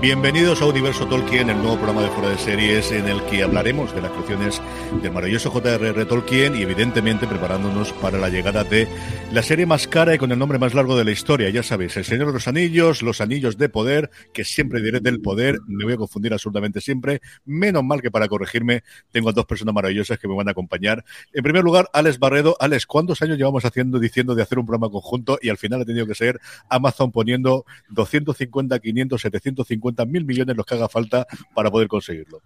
Bienvenidos a Universo Tolkien, el nuevo programa de fuera de series en el que hablaremos de las creaciones del maravilloso J.R.R. Tolkien y evidentemente preparándonos para la llegada de la serie más cara y con el nombre más largo de la historia. Ya sabéis, El Señor de los Anillos, Los Anillos de Poder, que siempre diré del poder, me voy a confundir absolutamente siempre. Menos mal que para corregirme tengo a dos personas maravillosas que me van a acompañar. En primer lugar, Alex Barredo. Alex, ¿cuántos años llevamos haciendo diciendo de hacer un programa conjunto y al final ha tenido que ser Amazon poniendo 250, 500, 750 mil millones los que haga falta para poder conseguirlo.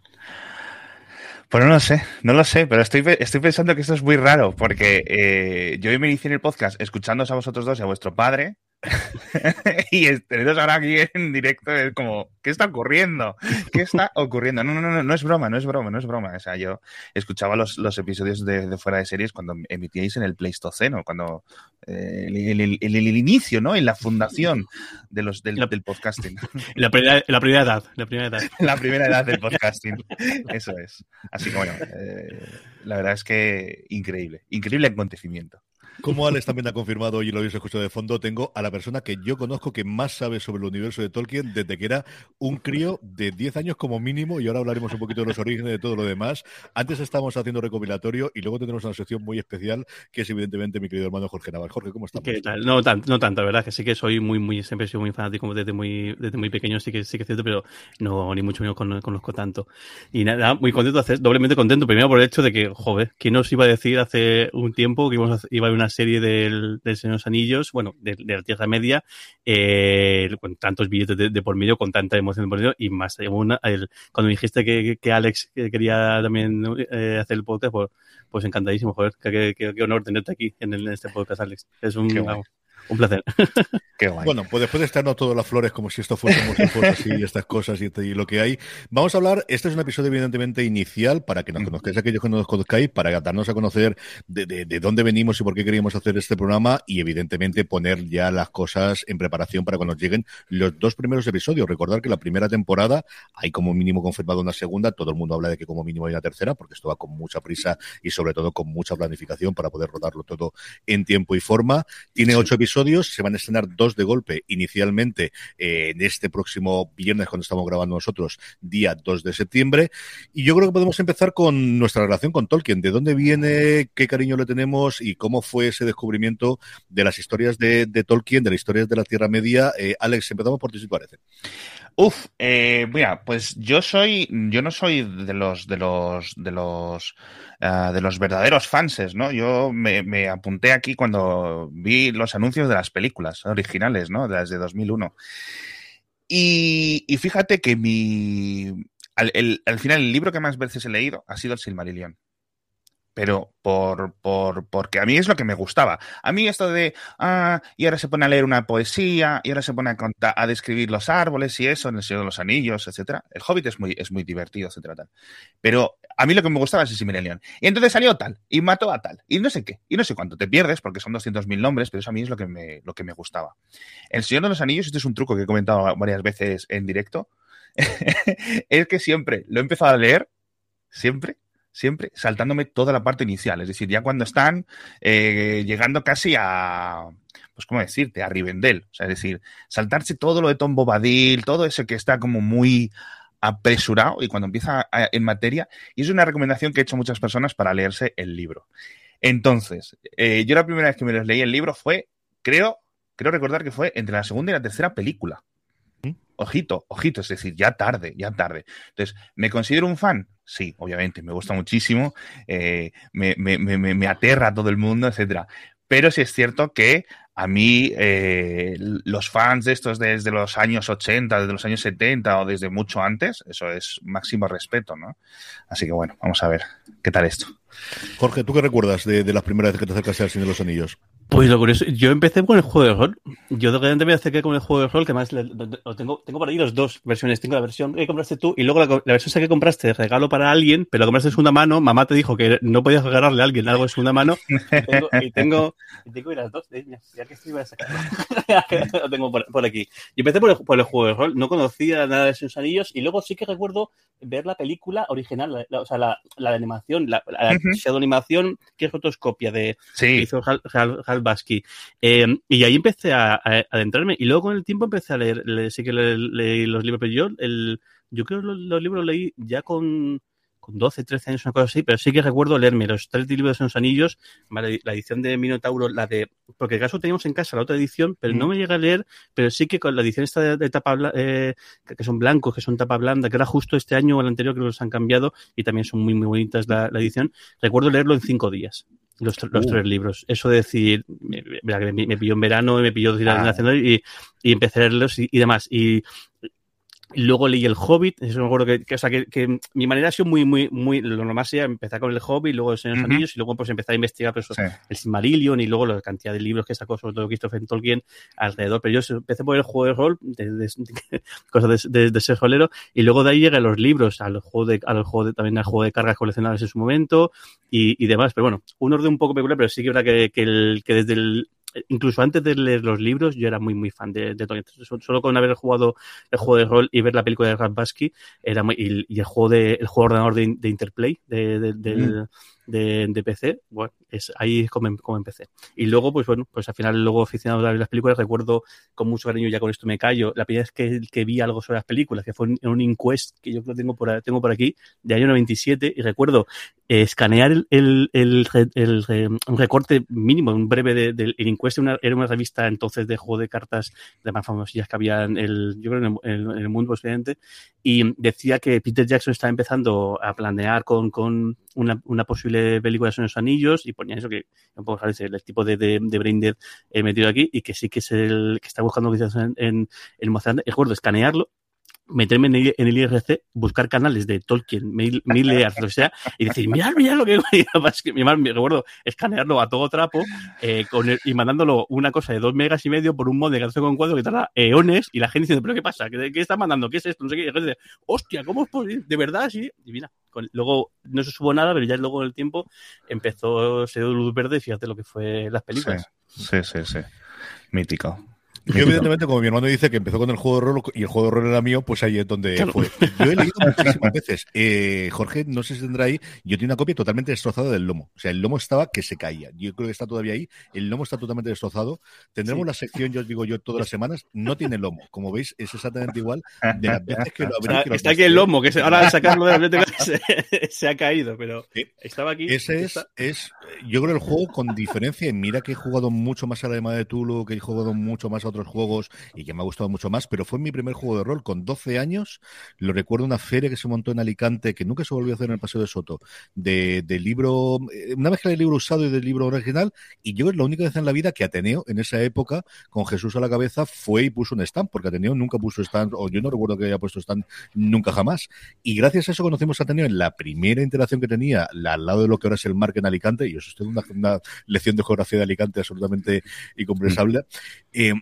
Pues no lo sé, no lo sé, pero estoy, estoy pensando que esto es muy raro, porque eh, yo me inicié en el podcast escuchándoos a vosotros dos y a vuestro padre, y teneros ahora aquí en directo es como, ¿qué está ocurriendo? ¿Qué está ocurriendo? No, no, no, no es broma, no es broma, no es broma. O sea, yo escuchaba los, los episodios de, fuera de series cuando emitíais en el Pleistoceno, cuando eh, el, el, inicio, ¿no? En la fundación de los, del, del podcasting. La primera, la primera edad, la primera edad. la primera edad del podcasting. Eso es. Así que bueno, eh, la verdad es que increíble, increíble acontecimiento. Como Alex también ha confirmado y lo habéis escuchado de fondo, tengo a la persona que yo conozco que más sabe sobre el universo de Tolkien desde que era un crío de 10 años como mínimo y ahora hablaremos un poquito de los orígenes de todo lo demás. Antes estábamos haciendo recopilatorio y luego tenemos una sección muy especial que es evidentemente mi querido hermano Jorge Naval. Jorge, ¿cómo estás? No, tanto, no tanto, verdad, que sí que soy muy, muy, siempre he sido muy fanático desde muy, desde muy pequeño, sí que sí que es cierto, pero no, ni mucho menos conozco tanto. Y nada, muy contento, doblemente contento, primero por el hecho de que, joder, ¿quién nos iba a decir hace un tiempo que íbamos a, iba a haber una serie del del, Señor de los Anillos, bueno, de, la Tierra Media, eh, con tantos billetes de, por medio, con tanta emoción de por medio, y más una, el, cuando me dijiste que, que Alex quería también eh, hacer el podcast, pues, pues encantadísimo, joder, qué, honor tenerte aquí en, este podcast, Alex. Es un, un placer. Bueno, pues después de estarnos todas las flores como si esto fuese así y estas cosas y, lo que hay, vamos a hablar, este es un episodio evidentemente inicial para que nos conozcáis aquellos que no nos conozcáis, para darnos a conocer de, de, dónde venimos y por qué queríamos hacer este programa y evidentemente poner ya las cosas en preparación para cuando lleguen los dos primeros episodios. Recordar que la primera temporada hay como mínimo confirmado una segunda, todo el mundo habla de que como mínimo hay una tercera, porque esto va con mucha prisa y sobre todo con mucha planificación para poder rodarlo todo en tiempo y forma. Tiene ocho episodios se van a estrenar dos de golpe inicialmente eh, en este próximo viernes cuando estamos grabando nosotros, día 2 de septiembre. Y yo creo que podemos empezar con nuestra relación con Tolkien. ¿De dónde viene, qué cariño le tenemos y cómo fue ese descubrimiento de las historias de, Tolkien, de las historias de la Tierra Media? Eh, Alex, empezamos por ti si te parece. Uf, eh, mira, pues yo soy, yo no soy de los, de los, de los, uh, de los verdaderos fanses, ¿no? Yo me, apunté aquí cuando vi los anuncios de las películas originales, ¿no? De las de 2001. Y, y fíjate que mi, al, al final el libro que más veces he leído ha sido el Silmarillion pero por, por, porque a mí es lo que me gustaba. A mí esto de, ah, y ahora se pone a leer una poesía, y ahora se pone a, contar, a describir los árboles y eso, en el Señor de los Anillos, etcétera. El Hobbit es muy, es muy divertido, etcétera, tal. Pero a mí lo que me gustaba es el Silmarillion. Y entonces salió tal, y mató a tal, y no sé qué, y no sé cuánto. Te pierdes porque son 200.000 nombres, pero eso a mí es lo que me, lo que me gustaba. El Señor de los Anillos, este es un truco que he comentado varias veces en directo, es que siempre lo he empezado a leer, siempre, siempre saltándome toda la parte inicial. Es decir, ya cuando están eh, llegando casi a, pues, ¿cómo decirte? A Rivendell. O sea, es decir, saltarse todo lo de Tom Bobadil, todo eso que está como muy apresurado y cuando empieza en materia. Y es una recomendación que he hecho muchas personas para leerse el libro. Entonces, eh, yo la primera vez que me leí el libro fue, creo, creo recordar que fue entre la segunda y la tercera película. Ojito, ojito, es decir, ya tarde, ya tarde. Entonces, ¿me considero un fan? Sí, obviamente, me gusta muchísimo, eh, me, me, me, me, aterra a todo el mundo, etcétera. Pero sí es cierto que a mí eh, los fans de estos desde los años 80, desde los años 70 o desde mucho antes, eso es máximo respeto, ¿no? Así que bueno, vamos a ver qué tal esto. Jorge, ¿tú qué recuerdas de, de las primeras veces que te acercaste al Señor de los Anillos? Pues lo curioso, yo empecé con el juego de rol. Yo de repente me acerqué con el juego de rol, que más tengo, tengo por ahí las dos versiones. Tengo la versión que compraste tú y luego la, versión que compraste de regalo para alguien, pero la compraste de segunda mano. Mamá te dijo que no podías regalarle a alguien algo de segunda mano. Y tengo, y tengo, y las dos, ya que estoy, voy a sacar. lo tengo por, aquí. Yo empecé por el, por el, juego de rol, no conocía nada de sus anillos y luego sí que recuerdo ver la película original, o sea, la, la animación, la, Shadow Animación, que es rotoscopia de Sí. que hizo Hal, Hal- Hal Basky. Eh, y ahí empecé a, a adentrarme. Y luego con el tiempo empecé a leer, le- sí que le- leí los libros, pero yo, el, yo creo que los, los libros los leí ya con, con 12, 13 años, una cosa así, pero sí que recuerdo leerme los tres libros de los anillos, vale, la edición de Minotauro, la de. Porque el caso teníamos en casa la otra edición, pero no me llegué a leer, pero sí que con la edición esta de, de tapa eh, que son blancos, que son tapa blanda, que era justo este año o el anterior que los han cambiado y también son muy, muy bonitas la, la edición. Recuerdo leerlo en cinco días. Los, los Uh. tres libros. Eso de decir, me, me- pilló en verano y me pilló de Ah. y, y empecé a leerlos y, y demás. Y luego leí El Hobbit, eso me acuerdo que, que, o sea, que, que mi manera ha sido muy, muy, muy, lo normal sería empezar con El Hobbit, luego El Señor de los Ujú. Anillos y luego pues empezar a investigar pues, Sí. el Silmarillion y luego la cantidad de libros que sacó sobre todo Christopher Tolkien alrededor. Pero yo empecé por el juego de rol, de, de- de- cosas de, ser rolero, y luego de ahí llegué a los libros, al juego de, al juego de, también al juego de cargas coleccionables en su momento y, y demás. Pero bueno, un orden un poco peculiar, pero sí que es verdad que, que, el, que desde el incluso antes de leer los libros, yo era muy, muy fan de. Entonces, Solo con haber jugado el juego de rol y ver la película de Ralph Basky, era muy, y, el juego de, el juego de ordenador de, Interplay de, de, del- de, de PC, bueno, es ahí es como, em- como empecé. Y luego, pues bueno, pues al final, luego aficionado a las películas, recuerdo con mucho cariño, ya con esto me callo, la primera vez que, que vi algo sobre las películas, que fue en un inquest que yo tengo por, tengo por aquí, de año 97, y recuerdo eh, escanear el, el, el, el recorte mínimo, un breve del de, el inquest, una, era una revista entonces de juego de cartas de más famosillas que había en el, yo creo en el, en el mundo posiblemente, y decía que Peter Jackson estaba empezando a planear con, con una, una posible película de Son los Anillos y ponía eso que un poco ¿sabes? el, tipo de, de, de eh, metido aquí y que sí que es el que está buscando quizás en, en, en Mozart. Recuerdo escanearlo meterme en el, en el IRC, buscar canales de Tolkien, Mail, Mailear, lo que sea, y decir, mirad, mirad lo que es mi madre, me recuerdo escanearlo a todo trapo eh, con el, y mandándolo una cosa de dos megas y medio por un mod de 14,4 que tarda eones y la gente diciendo, pero ¿qué pasa? ¿Qué, qué está mandando? ¿Qué es esto? No sé qué. Y la gente dice, hostia, ¿cómo es posible? ¿De verdad? Sí. Y mira, luego no se supo nada, pero ya luego en el tiempo empezó, se dio luz verde fíjate lo que fue las películas. Sí, sí, sí. sí. Mítico. Yo, evidentemente, como mi hermano dice que empezó con el juego de rol y el juego de rol era mío, pues ahí es donde claro. fue. Yo he leído muchísimas veces. Eh, Jorge, no sé si tendrá ahí, yo tengo una copia totalmente destrozada del lomo. O sea, el lomo estaba que se caía. Yo creo que está todavía ahí. El lomo está totalmente destrozado. Tendremos sí. la sección, yo os digo yo, todas las semanas. No tiene lomo. Como veis, es exactamente igual de las veces que lo abrí. Está, que lo está aquí el lomo, que se, ahora al sacarlo de la biblioteca se, se, ha caído, pero sí. estaba aquí. Ese es, es, yo creo, el juego con diferencia. Mira que he jugado mucho más a la de Tulu, que he jugado mucho más a otros juegos y que me ha gustado mucho más, pero fue mi primer juego de rol con 12 años. Lo recuerdo una feria que se montó en Alicante, que nunca se volvió a hacer en el Paseo de Soto, de, de libro, una mezcla de libro usado y del libro original. Y yo es la única vez en la vida que Ateneo, en esa época, con Jesús a la cabeza, fue y puso un stand, porque Ateneo nunca puso stand, o yo no recuerdo que haya puesto stand nunca jamás. Y gracias a eso conocimos a Ateneo en la primera interacción que tenía al lado de lo que ahora es el Marque en Alicante, y eso es una, una lección de geografía de Alicante absolutamente incomprensable. Mm. Eh,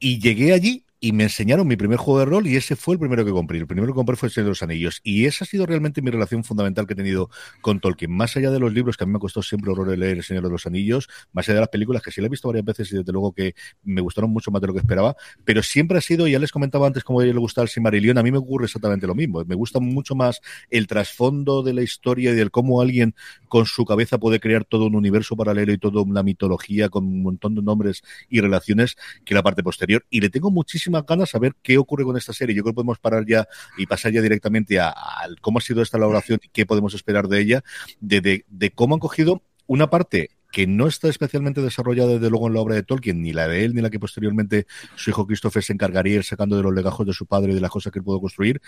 y llegué allí y me enseñaron mi primer juego de rol y ese fue el primero que compré. El primero que compré fue El Señor de los Anillos. Y esa ha sido realmente mi relación fundamental que he tenido con Tolkien. Más allá de los libros, que a mí me costó siempre horror leer El Señor de los Anillos, más allá de las películas, que sí la he visto varias veces y desde luego que me gustaron mucho más de lo que esperaba, pero siempre ha sido, ya les comentaba antes como a ella le gustaba el Silmarillion, a mí me ocurre exactamente lo mismo. Me gusta mucho más el trasfondo de la historia y del cómo alguien con su cabeza puede crear todo un universo paralelo y toda una mitología con un montón de nombres y relaciones que la parte posterior. Y le tengo muchísimas ganas a ver qué ocurre con esta serie. Yo creo que podemos parar ya y pasar ya directamente a, cómo ha sido esta elaboración y qué podemos esperar de ella, de, cómo han cogido una parte que no está especialmente desarrollada desde luego en la obra de Tolkien, ni la de él, ni la que posteriormente su hijo Christopher se encargaría ir sacando de los legajos de su padre y de las cosas que él pudo construir,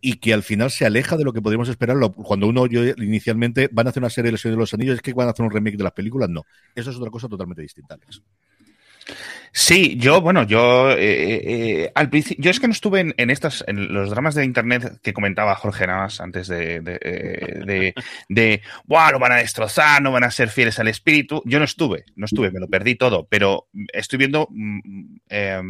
y que al final se aleja de lo que podríamos esperar cuando uno yo inicialmente van a hacer una serie de Señor de los Anillos, es que van a hacer un remake de las películas, no. Eso es otra cosa totalmente distinta, Alex. Sí, yo, bueno, yo eh, eh, al principio, yo es que no estuve en, estas, en los dramas de internet que comentaba Jorge Navas antes de, de, de, de. Lo van a destrozar, no van a ser fieles al espíritu. Yo no estuve, no estuve, me lo perdí todo, pero estoy viendo eh,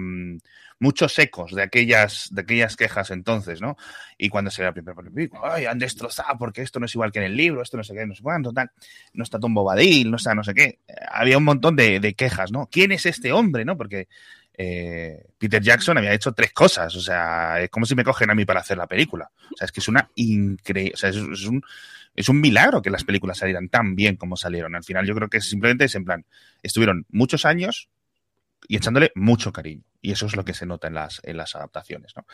muchos ecos de aquellas, de aquellas quejas entonces, ¿no? Y cuando se la primera ¡ay! Han destrozado porque esto no es igual que en el libro, esto no sé qué, no sé cuánto, tal, no está Tom Bobadil, no está no sé qué. Había un montón de, de quejas, ¿no? ¿Quién es este hombre, no? Porque eh, Peter Jackson había hecho tres cosas. O sea, es como si me cogen a mí para hacer la película. O sea, es que es una increíble. O sea, es, un, es un milagro que las películas salieran tan bien como salieron. Al final, yo creo que simplemente es en plan, estuvieron muchos años y echándole mucho cariño. Y eso es lo que se nota en las, en las adaptaciones. ¿no?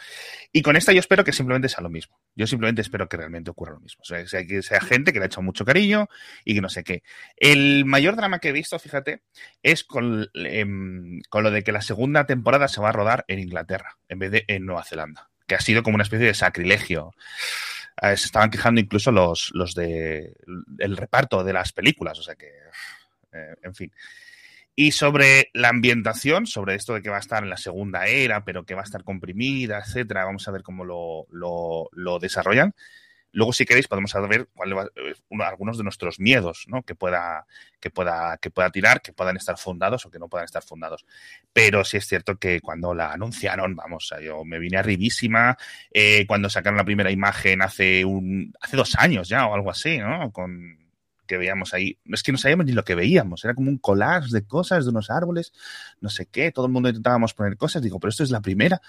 Y con esta yo espero que simplemente sea lo mismo. Yo simplemente espero que realmente ocurra lo mismo. O sea, que sea gente que le ha echado mucho cariño y que no sé qué. El mayor drama que he visto, fíjate, es con, em, con lo de que la segunda temporada se va a rodar en Inglaterra en vez de en Nueva Zelanda. Que ha sido como una especie de sacrilegio. Eh, se estaban quejando incluso los, los de el reparto de las películas. O sea que, eh, en fin. Y sobre la ambientación, sobre esto de que va a estar en la segunda era, pero que va a estar comprimida, etcétera, vamos a ver cómo lo, lo, desarrollan. Luego, si queréis, podemos ver cuál va, eh, uno, algunos de nuestros miedos, ¿no? Que pueda, que pueda, que pueda tirar, que puedan estar fundados o que no puedan estar fundados. Pero sí es cierto que cuando la anunciaron, vamos, yo me vine arribísima. Eh, cuando sacaron la primera imagen hace un, hace dos años ya o algo así, ¿no? Con, que veíamos ahí. Es que no sabíamos ni lo que veíamos, era como un collage de cosas, de unos árboles, no sé qué, todo el mundo intentábamos poner cosas, digo, pero esto es la primera,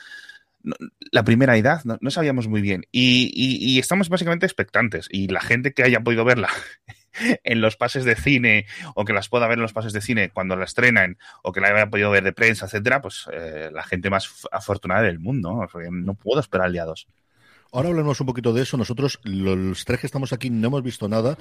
la primera edad, no, sabíamos muy bien. Y, estamos básicamente expectantes, y la gente que haya podido verla en los pases de cine o que las pueda ver en los pases de cine cuando la estrenan o que la haya podido ver de prensa, etcétera, pues eh, la gente más afortunada del mundo. No puedo esperar al día 2. Ahora hablamos un poquito de eso. Nosotros, los tres que estamos aquí, no hemos visto nada.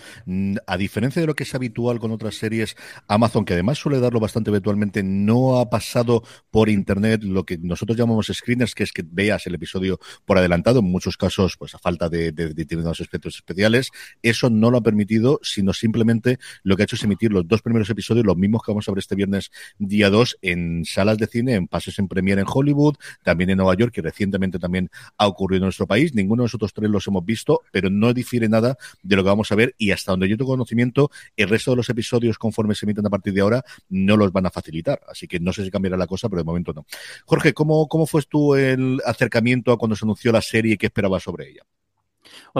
A diferencia de lo que es habitual con otras series, Amazon, que además suele darlo bastante habitualmente, no ha pasado por internet lo que nosotros llamamos screeners, que es que veas el episodio por adelantado. En muchos casos, pues a falta de, determinados aspectos especiales. Eso no lo ha permitido, sino simplemente lo que ha hecho es emitir los dos primeros episodios, los mismos que vamos a ver este viernes día 2, en salas de cine, en pases en premiere en Hollywood, también en Nueva York, que recientemente también ha ocurrido en nuestro país ninguno de nosotros tres los hemos visto, pero no difiere nada de lo que vamos a ver y hasta donde yo tengo conocimiento, el resto de los episodios conforme se emiten a partir de ahora no los van a facilitar. Así que no sé si cambiará la cosa, pero de momento no. Jorge, ¿cómo, cómo fue tu el acercamiento a cuando se anunció la serie y qué esperabas sobre ella?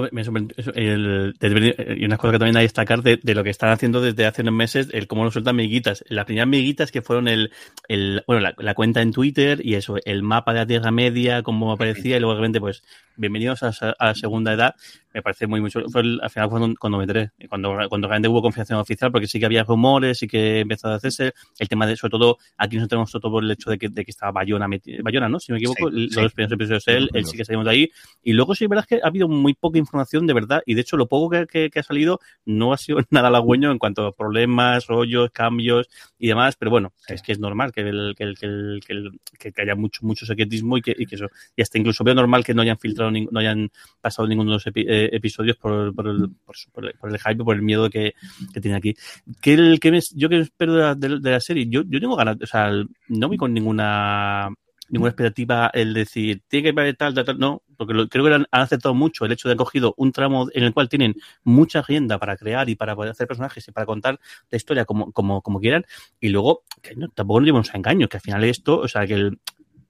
Y una cosa que también hay que destacar de, lo que están haciendo desde hace unos meses, el cómo nos sueltan miguitas. Las primeras miguitas que fueron el, el bueno, la, cuenta en Twitter y eso, el mapa de la Tierra Media, cómo aparecía, y luego realmente, pues, bienvenidos a, a la segunda edad me parece muy mucho. Fue al final cuando, cuando me enteré, cuando, cuando realmente hubo confirmación oficial, porque sí que había rumores y que empezó a hacerse. El tema de, sobre todo, aquí nos tenemos todo por el hecho de que, de que estaba Bayona, Bayona, ¿no? Si me equivoco, los primeros episodios de él, él sí que salimos de ahí. Y luego sí, verdad es que ha habido muy poca información de verdad, y de hecho, lo poco que, que, ha salido no ha sido nada halagüeño en cuanto a problemas, rollos, cambios y demás, pero bueno, es que es normal que, el, que, el, que, que, haya mucho, mucho secretismo y que, y que eso. Y hasta incluso veo normal que no hayan filtrado, no hayan pasado ninguno de los episodios episodios por, por, el, por, el, por, el, hype, por el miedo que, que tiene aquí. ¿Qué, el, que me, yo que espero de la, de, la, serie? Yo, yo tengo ganas, o sea, no voy con ninguna ninguna expectativa el decir, tiene que haber tal, tal, tal, no, porque lo, creo que han, aceptado mucho el hecho de haber cogido un tramo en el cual tienen mucha agenda para crear y para poder hacer personajes y para contar la historia como, como, como quieran, y luego, que no, tampoco nos llevamos a engaños, que al final esto, o sea, que el,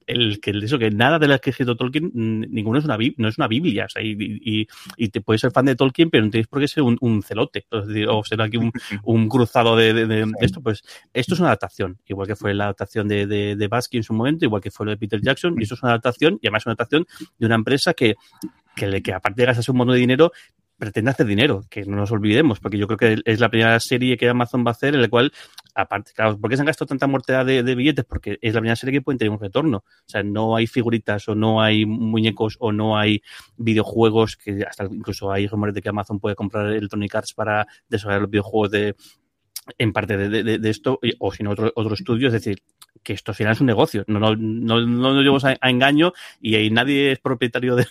el que eso que nada de las que ha escrito Tolkien ninguno es una no es una biblia o sea, y, y, te puedes ser fan de Tolkien pero no tienes por qué ser un, celote o ser aquí un, un cruzado de, de, esto pues esto es una adaptación igual que fue la adaptación de, de, de Baskin en su momento igual que fue lo de Peter Jackson y eso es una adaptación y además es una adaptación de una empresa que que, que aparte de gastarse un montón de dinero, pretende hacer dinero, que no nos olvidemos, porque yo creo que es la primera serie que Amazon va a hacer en la cual, aparte, claro, ¿por qué se han gastado tanta mortedad de, billetes? Porque es la primera serie que puede tener un retorno. O sea, no hay figuritas o no hay muñecos o no hay videojuegos, que hasta incluso hay rumores de que Amazon puede comprar Electronic Arts para desarrollar los videojuegos de en parte de, de, esto, o si otro, otro estudio, es decir, que esto al final un negocio, no, no, no, no nos llevamos a, engaño y, ahí nadie es propietario de,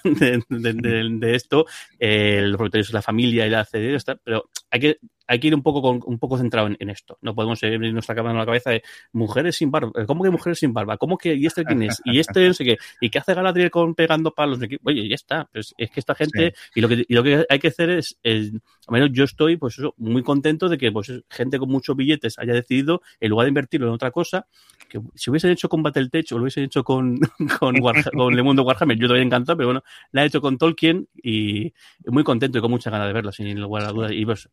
de esto, eh, el propietario es la familia y la CD, pero hay que hay que ir un poco con, un poco centrado en, esto. No podemos ir nuestra cámara en la cabeza de mujeres sin barba. ¿Cómo que mujeres sin barba? ¿Cómo que y este quién es? Y este no sé qué. ¿Y qué hace Galadriel con pegando palos? Oye, ya está. Pues es que esta gente y lo que y lo que hay que hacer es, al menos yo estoy pues eso, muy contento de que pues gente con muchos billetes haya decidido en lugar de invertirlo en otra cosa que si hubiesen hecho con Battletech o lo hubiesen hecho con con, con Le Mundo Warhammer yo te habría encantado pero bueno la he hecho con Tolkien y muy contento y con mucha ganas de verla sin lugar a dudas y pues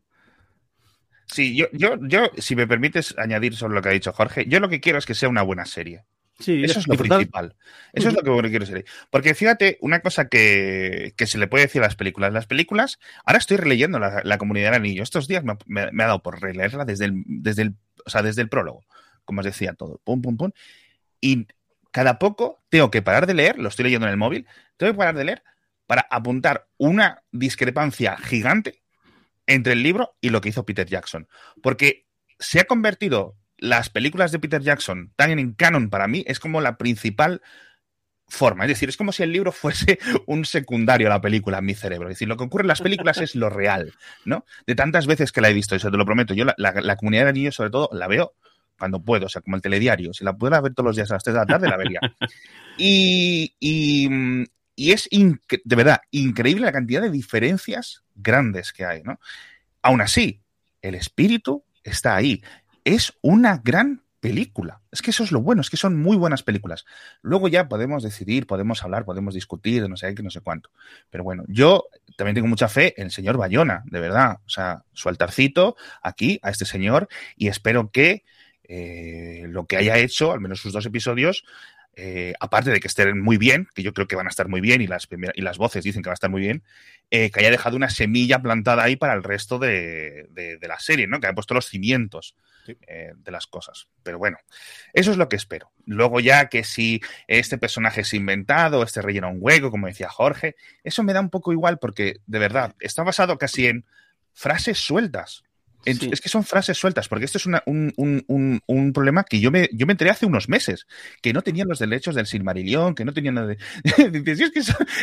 Sí, yo, yo, yo, si me permites añadir sobre lo que ha dicho Jorge, yo lo que quiero es que sea una buena serie. Sí, Eso es lo principal. Eso es lo que quiero decir. Porque fíjate, una cosa que, se le puede decir a las películas. Las películas, ahora estoy releyendo la, comunidad del anillo. Estos días me, ha dado por releerla desde el, desde el, o sea, desde el prólogo. Como os decía, todo. Pum, pum, pum. Y cada poco tengo que parar de leer, lo estoy leyendo en el móvil, tengo que parar de leer para apuntar una discrepancia gigante entre el libro y lo que hizo Peter Jackson. Porque se ha convertido las películas de Peter Jackson tan en canon para mí es como la principal forma. Es decir, es como si el libro fuese un secundario a la película en mi cerebro. Es decir, lo que ocurre en las películas es lo real, ¿no? De tantas veces que la he visto, eso te lo prometo. Yo la, comunidad de niños, sobre todo, la veo cuando puedo, o sea, como el telediario. Si la pudiera ver todos los días a las 3 de la tarde, la vería. Y, y, es, de verdad, increíble la cantidad de diferencias grandes que hay, ¿no? Aún así, el espíritu está ahí es una gran película. Es que eso es lo bueno, es que son muy buenas películas. Luego ya podemos decidir, podemos hablar, podemos discutir, no sé qué, no sé cuánto. Pero bueno, yo también tengo mucha fe en el señor Bayona, de verdad. O sea, su altarcito aquí a este señor y espero que eh, lo que haya hecho, al menos sus dos episodios, eh, aparte de que estén muy bien, que yo creo que van a estar muy bien y las, y las voces dicen que van a estar muy bien, eh, que haya dejado una semilla plantada ahí para el resto de, de la serie, ¿no? Que haya puesto los cimientos. Eh, de las cosas. Pero bueno, eso es lo que espero. Luego ya que si este personaje es inventado, este relleno un hueco, como decía Jorge, eso me da un poco igual porque, de verdad, está basado casi en frases sueltas. Es que son frases sueltas, porque esto es un, problema que yo me, yo me enteré hace unos meses, que no tenían los derechos del Silmarillion, que no tenían de... si, es que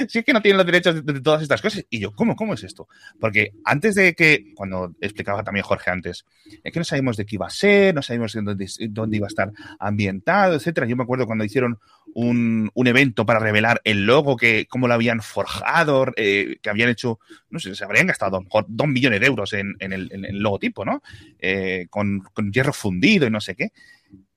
si es que no tienen los derechos de, todas estas cosas. Y yo, ¿cómo, ¿cómo es esto? Porque antes de que, cuando explicaba también Jorge antes, es que no sabíamos de qué iba a ser, no sabíamos dónde, dónde iba a estar ambientado, etcétera. Yo me acuerdo cuando hicieron un, evento para revelar el logo, que cómo lo habían forjado, eh, que habían hecho, no sé, se habrían gastado dos millones de euros en, en el, en el logotipo tipo, ¿no? Eh, con, hierro fundido y no sé qué.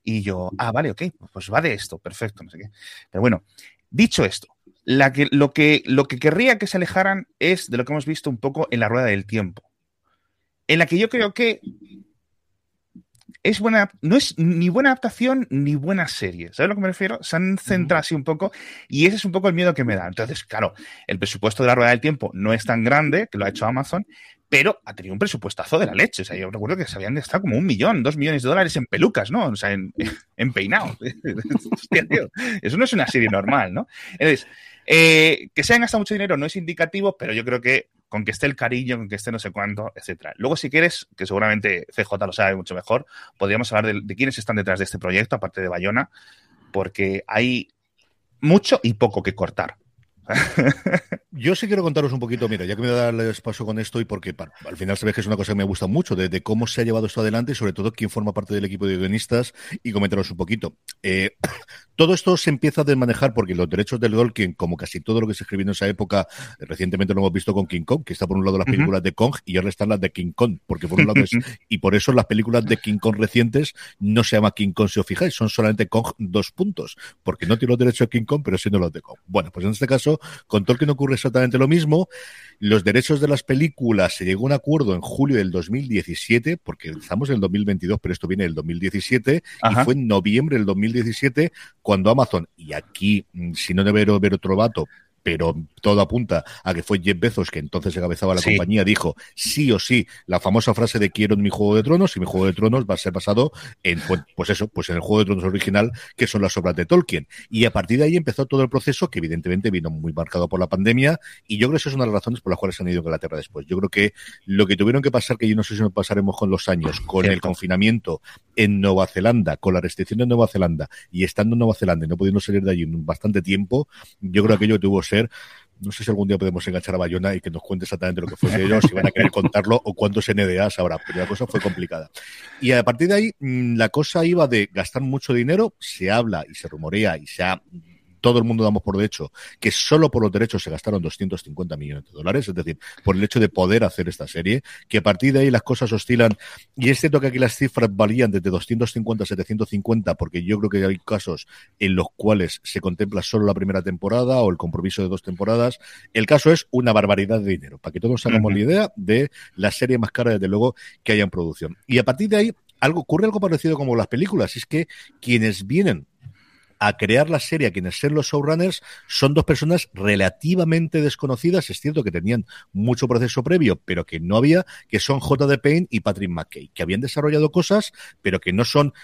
Y yo, ah, vale, ok, pues va de esto, perfecto, no sé qué. Pero bueno, dicho esto, la que, lo, que, lo que querría que se alejaran es de lo que hemos visto un poco en la rueda del tiempo, en la que yo creo que es buena, no es ni buena adaptación ni buena serie. ¿Sabes a lo que me refiero? Se han centrado así un poco y ese es un poco el miedo que me da. Entonces, claro, el presupuesto de la rueda del tiempo no es tan grande, que lo ha hecho Amazon, pero ha tenido un presupuestazo de la leche. O sea, yo recuerdo que se habían gastado como un millón, dos millones de dólares en pelucas, ¿no? O sea, en, en peinado. Hostia, tío, eso no es una serie normal, ¿no? Entonces, eh, que se hayan gastado mucho dinero no es indicativo, pero yo creo que con que esté el cariño, con que esté no sé cuánto, etcétera. Luego, si quieres, que seguramente CJ lo sabe mucho mejor, podríamos hablar de, de quiénes están detrás de este proyecto, aparte de Bayona, porque hay mucho y poco que cortar. Yo sí quiero contaros un poquito, mira, ya que me da el paso con esto y porque al final sabéis que es una cosa que me gusta mucho, de, cómo se ha llevado esto adelante y sobre todo quién forma parte del equipo de guionistas y comentaros un poquito. Eh, todo esto se empieza a desmanejar porque los derechos del Tolkien, como casi todo lo que se escribió en esa época, recientemente lo hemos visto con King Kong, que está por un lado las películas de Kong y ahora están las de King Kong, porque por un lado es, y por eso las películas de King Kong recientes no se llama King Kong si os fijáis, son solamente Kong dos puntos, porque no tiene los derechos de King Kong, pero siendo los de Kong. Bueno, pues en este caso con Tolkien ocurre exactamente lo mismo. Los derechos de las películas se llegó a un acuerdo en julio del 2017, porque estamos en el 2022, pero esto viene del 2017, y fue en noviembre del 2017 cuando Amazon, y aquí, mm, si no debe ver otro vato, pero todo apunta a que fue Jeff Bezos, que entonces encabezaba la compañía, dijo sí o sí la famosa frase de quiero mi Juego de Tronos y mi Juego de Tronos va a ser basado en, pues, pues, eso, pues en el Juego de Tronos original, que son las obras de Tolkien. Y a partir de ahí empezó todo el proceso, que evidentemente vino muy marcado por la pandemia, y yo creo que esa es una de las razones por las cuales han ido a Inglaterra después. Yo creo que lo que tuvieron que pasar, que yo no sé si nos pasaremos con los años, con el confinamiento en Nueva Zelanda, con la restricción de Nueva Zelanda, y estando en Nueva Zelanda y no pudiendo salir de allí en bastante tiempo, yo creo que aquello tuvo no sé si algún día podemos enganchar a Bayona y que nos cuente exactamente lo que fue de ellos, si van a querer contarlo o cuántos NDAs habrá, pero la cosa fue complicada. Y a partir de ahí, mm, la cosa iba de gastar mucho dinero, se habla y se rumorea y se ha todo el mundo damos por hecho que solo por los derechos se gastaron 250 millones de dólares, es decir, por el hecho de poder hacer esta serie, que a partir de ahí las cosas oscilan, y es cierto que aquí las cifras valían desde 250 a 750, porque yo creo que hay casos en los cuales se contempla solo la primera temporada o el compromiso de dos temporadas. El caso es una barbaridad de dinero, para que todos hagamos la idea de la serie más cara, desde luego, que haya en producción. Y a partir de ahí, algo, ocurre algo parecido como las películas, es que quienes vienen a crear la serie, a quienes ser los showrunners, son dos personas relativamente desconocidas. Es cierto que tenían mucho proceso previo, pero que no había, que son J.D. Payne y Patrick McKay, que habían desarrollado cosas, pero que no son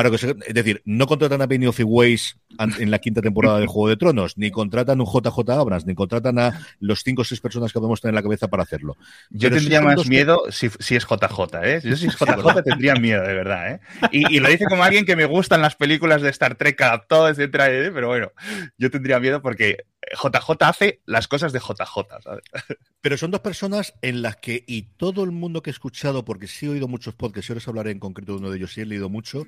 para que es decir, no contratan a Penny of Ways en la quinta temporada de Juego de Tronos, ni contratan un JJ Abrams, ni contratan a los cinco o seis personas que podemos tener en la cabeza para hacerlo. Yo tendría más miedo si, es JJ, ¿eh? Yo si es JJ tendría miedo, de verdad, ¿eh? Y, lo dice como alguien que me gustan las películas de Star Trek, todo, etcétera, ¿eh? pero bueno, yo tendría miedo porque JJ hace las cosas de JJ, ¿sabes? Pero son dos personas en las que, y todo el mundo que he escuchado, porque sí he oído muchos podcasts, y ahora os hablaré en concreto de uno de ellos, sí he leído mucho,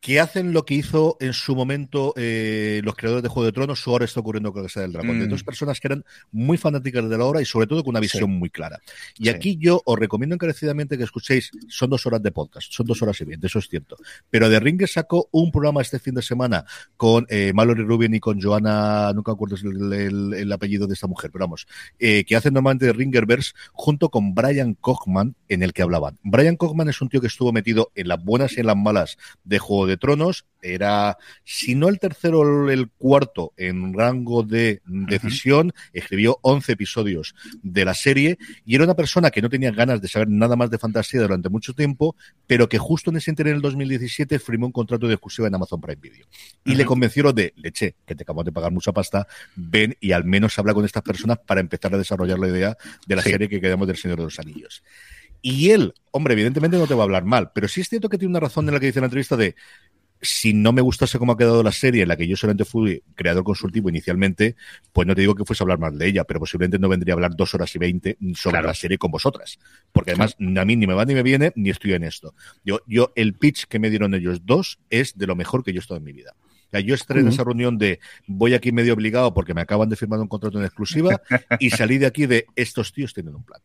que hacen lo que hizo en su momento eh, los creadores de Juego de Tronos, o ahora está ocurriendo con la del Dragón. De mm. dos personas que eran muy fanáticas de la obra y sobre todo con una visión muy clara. Y aquí yo os recomiendo encarecidamente que escuchéis, son dos horas de podcast, son dos horas y bien, eso es cierto. Pero de Ringer sacó un programa este fin de semana con eh, Mallory Rubin y con Joana, nunca acuerdo el, el, apellido de esta mujer, pero vamos, eh, que hacen normalmente de Ringerverse junto con Brian Kochman, en el que hablaban. Brian Kochman es un tío que estuvo metido en las buenas y en las malas de Juego de Tronos, era, si no el tercero, el cuarto en rango de decisión, escribió 11 episodios de la serie y era una persona que no tenía ganas de saber nada más de fantasía durante mucho tiempo, pero que justo en ese inter en el 2017 firmó un contrato de exclusiva en Amazon Prime Video. Y le convencieron de, leche, que te acabamos de pagar mucha pasta, ven y al menos habla con estas personas para empezar a desarrollar la idea de la serie que queremos del Señor de los Anillos. Y él, hombre, evidentemente no te va a hablar mal, pero sí es cierto que tiene una razón en la que dice en la entrevista de si no me gustase cómo ha quedado la serie, en la que yo solamente fui creador consultivo inicialmente, pues no te digo que fuese a hablar más de ella, pero posiblemente no vendría a hablar dos horas y veinte sobre la serie con vosotras. Porque además, a mí ni me va ni me viene, ni estoy en esto. Yo, yo, el pitch que me dieron ellos dos es de lo mejor que yo he estado en mi vida. yo estré en esa reunión de voy aquí medio obligado porque me acaban de firmar un contrato en exclusiva y salí de aquí de estos tíos tienen un plan.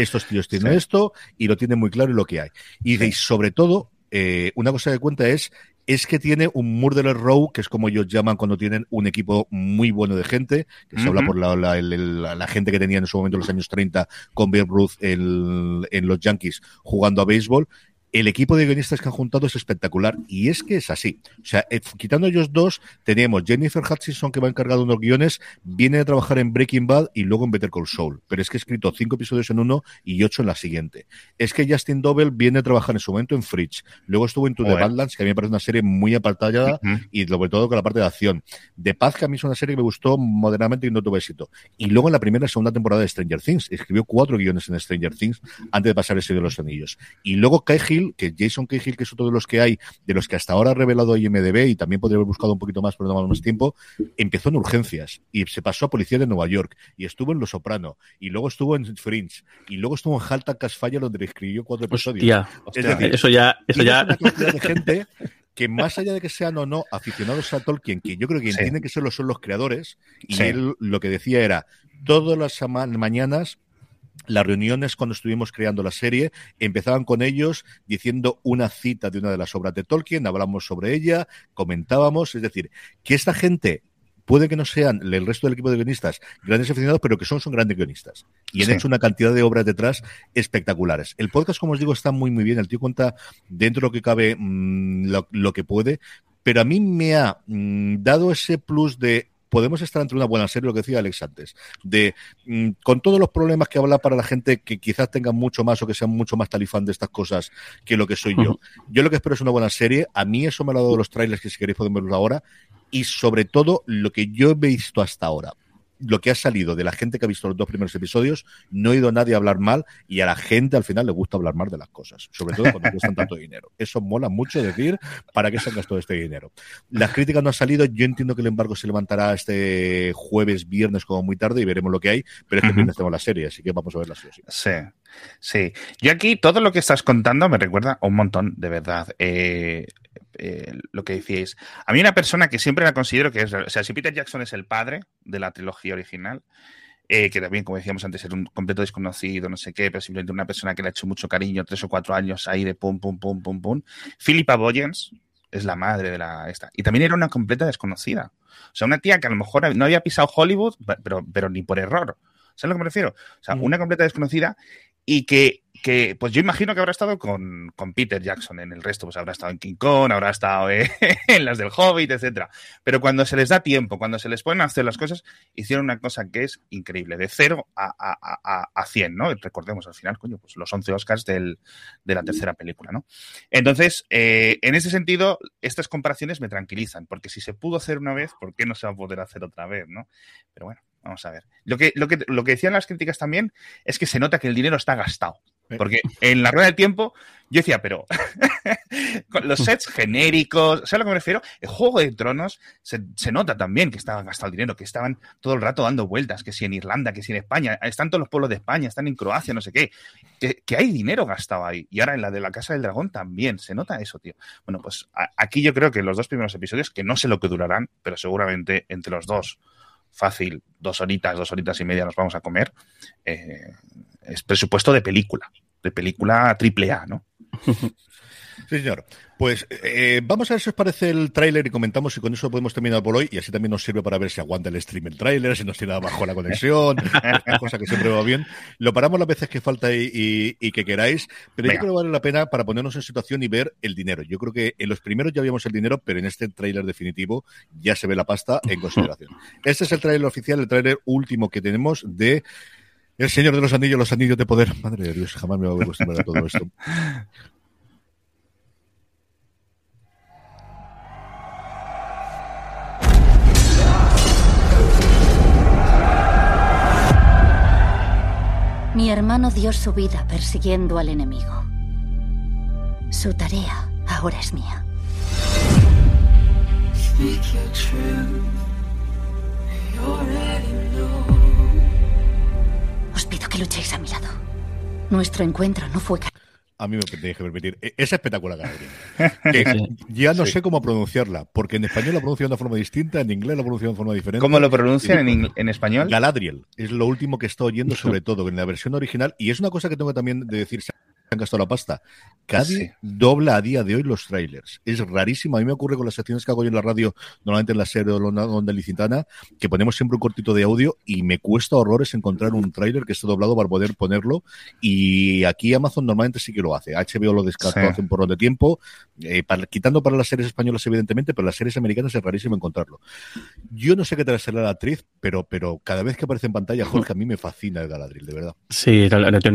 Estos tíos tienen esto y lo tienen muy claro y lo que hay. Y, sobre todo, eh, una cosa que cuenta es es que tiene un Murderer Row, que es como ellos llaman cuando tienen un equipo muy bueno de gente, que se habla por la, gente que tenía en su momento en los años 30 con Bill Ruth en, en los Yankees jugando a béisbol el equipo de guionistas que han juntado es espectacular y es que es así. O sea, eh, quitando ellos dos, teníamos Jennifer Hutchinson que va encargado de unos guiones, viene a trabajar en Breaking Bad y luego en Better Call Saul, pero es que ha escrito cinco episodios en uno y ocho en la siguiente. Es que Justin Doble viene a trabajar en su momento en Fridge, luego estuvo en To the Badlands, que a mí me parece una serie muy apartada y sobre todo con la parte de acción. De Paz, que a mí es una serie que me gustó moderadamente y no tuvo éxito. Y luego en la primera y segunda temporada de Stranger Things, escribió cuatro guiones en Stranger Things antes de pasar ese de los anillos. Y luego Kai que Jason Cahill, que es otro de los que hay, de los que hasta ahora ha revelado IMDB y también podría haber buscado un poquito más, pero no más tiempo, empezó en urgencias y se pasó a Policía de Nueva York y estuvo en Los Soprano y luego estuvo en Fringe y luego estuvo en Halta Casfalla donde escribió cuatro episodios. eso ya, eso ya. de gente que más allá de que sean o no aficionados a Tolkien, que yo creo que tienen que serlo son los creadores, y él lo que decía era, todas las mañanas las reuniones cuando estuvimos creando la serie empezaban con ellos diciendo una cita de una de las obras de Tolkien, hablamos sobre ella, comentábamos, es decir, que esta gente puede que no sean el resto del equipo de guionistas grandes aficionados, pero que son, son grandes guionistas. Y han hecho una cantidad de obras detrás espectaculares. El podcast, como os digo, está muy, muy bien. El tío cuenta dentro de lo que cabe mm, lo, que puede, pero a mí me ha mm, dado ese plus de podemos estar entre una buena serie, lo que decía Alex antes, de mm, con todos los problemas que habla para la gente que quizás tenga mucho más o que sean mucho más talifán de estas cosas que lo que soy yo. Yo lo que espero es una buena serie. A mí eso me lo ha dado los trailers que si queréis podemos verlos ahora. Y sobre todo lo que yo he visto hasta ahora lo que ha salido de la gente que ha visto los dos primeros episodios, no he oído a nadie hablar mal y a la gente al final le gusta hablar mal de las cosas, sobre todo cuando cuestan tanto dinero. Eso mola mucho decir para qué se han gastado este dinero. Las críticas no han salido, yo entiendo que el embargo se levantará este jueves, viernes como muy tarde y veremos lo que hay, pero es que viernes tenemos la serie, así que vamos a ver la serie. Sí. Sí, yo aquí todo lo que estás contando me recuerda un montón, de verdad. Eh, eh, lo que decíais. A mí una persona que siempre la considero que es, o sea, si Peter Jackson es el padre de la trilogía original, eh, que también, como decíamos antes, era un completo desconocido, no sé qué, pero simplemente una persona que le ha hecho mucho cariño, tres o cuatro años ahí de pum, pum, pum, pum, pum. Philippa Boyens es la madre de la esta. Y también era una completa desconocida. O sea, una tía que a lo mejor no había pisado Hollywood, pero, pero ni por error. ¿Sabes a lo que me refiero? O sea, una completa desconocida y que que, pues yo imagino que habrá estado con, con, Peter Jackson en el resto, pues habrá estado en King Kong, habrá estado en las del Hobbit, etcétera. Pero cuando se les da tiempo, cuando se les ponen a hacer las cosas, hicieron una cosa que es increíble, de cero a, a, a, 100, ¿no? Recordemos al final, coño, pues los 11 Oscars del, de la tercera película, ¿no? Entonces, eh, en ese sentido, estas comparaciones me tranquilizan, porque si se pudo hacer una vez, ¿por qué no se va a poder hacer otra vez, ¿no? Pero bueno. Vamos a ver. Lo que, lo, que, lo que decían las críticas también es que se nota que el dinero está gastado. Porque en la rueda del tiempo yo decía, pero los sets genéricos, ¿sabes a lo que me refiero? El Juego de Tronos se, nota también que estaban gastando dinero, que estaban todo el rato dando vueltas, que si en Irlanda, que si en España, están todos los pueblos de España, están en Croacia, no sé qué, que, hay dinero gastado ahí. Y ahora en la de la Casa del Dragón también, se nota eso, tío. Bueno, pues aquí yo creo que los dos primeros episodios, que no sé lo que durarán, pero seguramente entre los dos fácil, dos horitas, dos horitas y media nos vamos a comer, eh, es presupuesto de película, de película triple A, ¿no? Sí, señor. Pues eh, vamos a ver si os parece el tráiler y comentamos y con eso podemos terminar por hoy y así también nos sirve para ver si aguanta el stream el tráiler, si nos tiene abajo la conexión, cosa que siempre va bien. Lo paramos las veces que falta y, que queráis, pero yo creo que vale la pena para ponernos en situación y ver el dinero. Yo creo que en los primeros ya vimos el dinero, pero en este tráiler definitivo ya se ve la pasta en consideración. Este es el tráiler oficial, el tráiler último que tenemos de El Señor de los Anillos, los Anillos de Poder. Madre de Dios, jamás me voy a acostumbrar a todo esto. Mi hermano dio su vida persiguiendo al enemigo. Su tarea ahora es mía. Os pido que luchéis a mi lado. Nuestro encuentro no fue a mí me tenéis que permitir. E-, es espectacular, Galadriel. ya no sé cómo pronunciarla, porque en español la pronuncian de una forma distinta, en inglés la pronuncian de forma diferente. ¿Cómo lo pronuncian en, en, español? Galadriel. Es lo último que estoy oyendo, sobre todo en la versión original. Y es una cosa que tengo también de decir han gastado la pasta. Cadi dobla a día de hoy los trailers. Es rarísimo. A mí me ocurre con las secciones que hago yo en la radio, normalmente en la serie de Onda Licitana, que ponemos siempre un cortito de audio y me cuesta horrores encontrar un trailer que esté doblado para poder ponerlo. Y aquí Amazon normalmente sí que lo hace. HBO lo descartó hace un porrón de tiempo, eh, quitando para las series españolas, evidentemente, pero las series americanas es rarísimo encontrarlo. Yo no sé qué tal será la actriz, pero, pero cada vez que aparece en pantalla, Jorge, a mí me fascina el Galadriel, de verdad. Sí,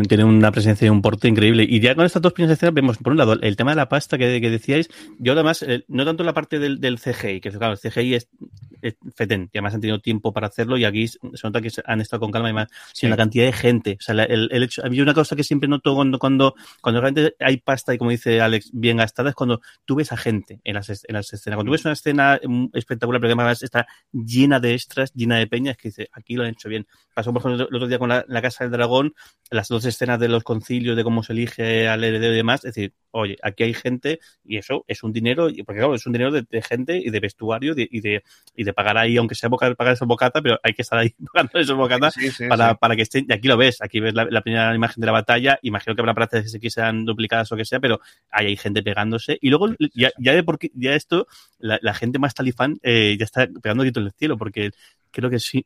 tiene una presencia y un porte increíble y ya con estas dos primeras escenas vemos, por un lado, el tema de la pasta que, decíais. Yo, además, eh, no tanto la parte del, del, CGI, que claro, el CGI es, fetén, y además han tenido tiempo para hacerlo, y aquí se nota que han estado con calma y más, sino la cantidad de gente. O sea, el, el hecho, una cosa que siempre noto cuando, cuando, cuando realmente hay pasta, y como dice Alex, bien gastada, es cuando tú ves a gente en las, en las escenas. Cuando tú ves una escena mm, espectacular, pero que además está llena de extras, llena de peñas, que dice, aquí lo han hecho bien. Pasó, por ejemplo, el otro día con la, la Casa del Dragón, las dos escenas de los concilios, de cómo se elige al heredero y demás, es decir, oye, aquí hay gente y eso es un dinero, porque claro, es un dinero de, gente y de vestuario y, de, y de pagar ahí, aunque sea boca, pagar esa bocata, pero hay que estar ahí pagando esos bocatas para, para que estén, y aquí lo ves, aquí ves la, primera imagen de la batalla, imagino que habrá partes que sean duplicadas o que sea, pero ahí hay gente pegándose, y luego ya, ya de porque ya esto, la, gente más talifán eh, ya está pegando grito en el cielo, porque creo que sí,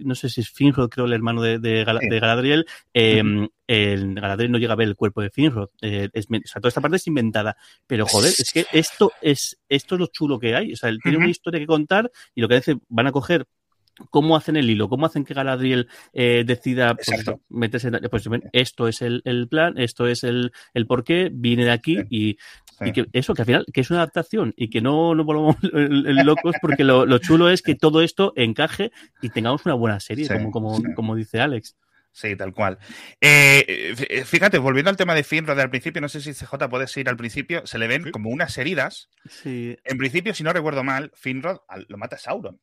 no sé si es Finrod, creo el hermano de, de, Galadriel, eh, el Galadriel no llega a ver el cuerpo de Finrod, eh, es, o sea, toda esta parte es inventada, pero joder, es que esto es, esto es lo chulo que hay, o sea, él tiene una historia que contar y lo que dice, van a coger ¿Cómo hacen el hilo? ¿Cómo hacen que Galadriel eh, decida pues, meterse en, pues, esto es el, el, plan, esto es el, el porqué, viene de aquí y, y, que eso, que al final, que es una adaptación y que no nos volvamos locos porque lo, lo, chulo es que todo esto encaje y tengamos una buena serie, como, como, como dice Alex. Sí, tal cual. Eh, fíjate, volviendo al tema de Finrod al principio, no sé si CJ puedes ir al principio, se le ven como unas heridas. Sí. En principio, si no recuerdo mal, Finrod lo mata Sauron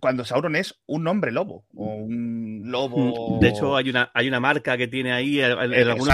cuando Sauron es un hombre lobo o un lobo. Mm, de hecho, hay una, hay una marca que tiene ahí en, algunos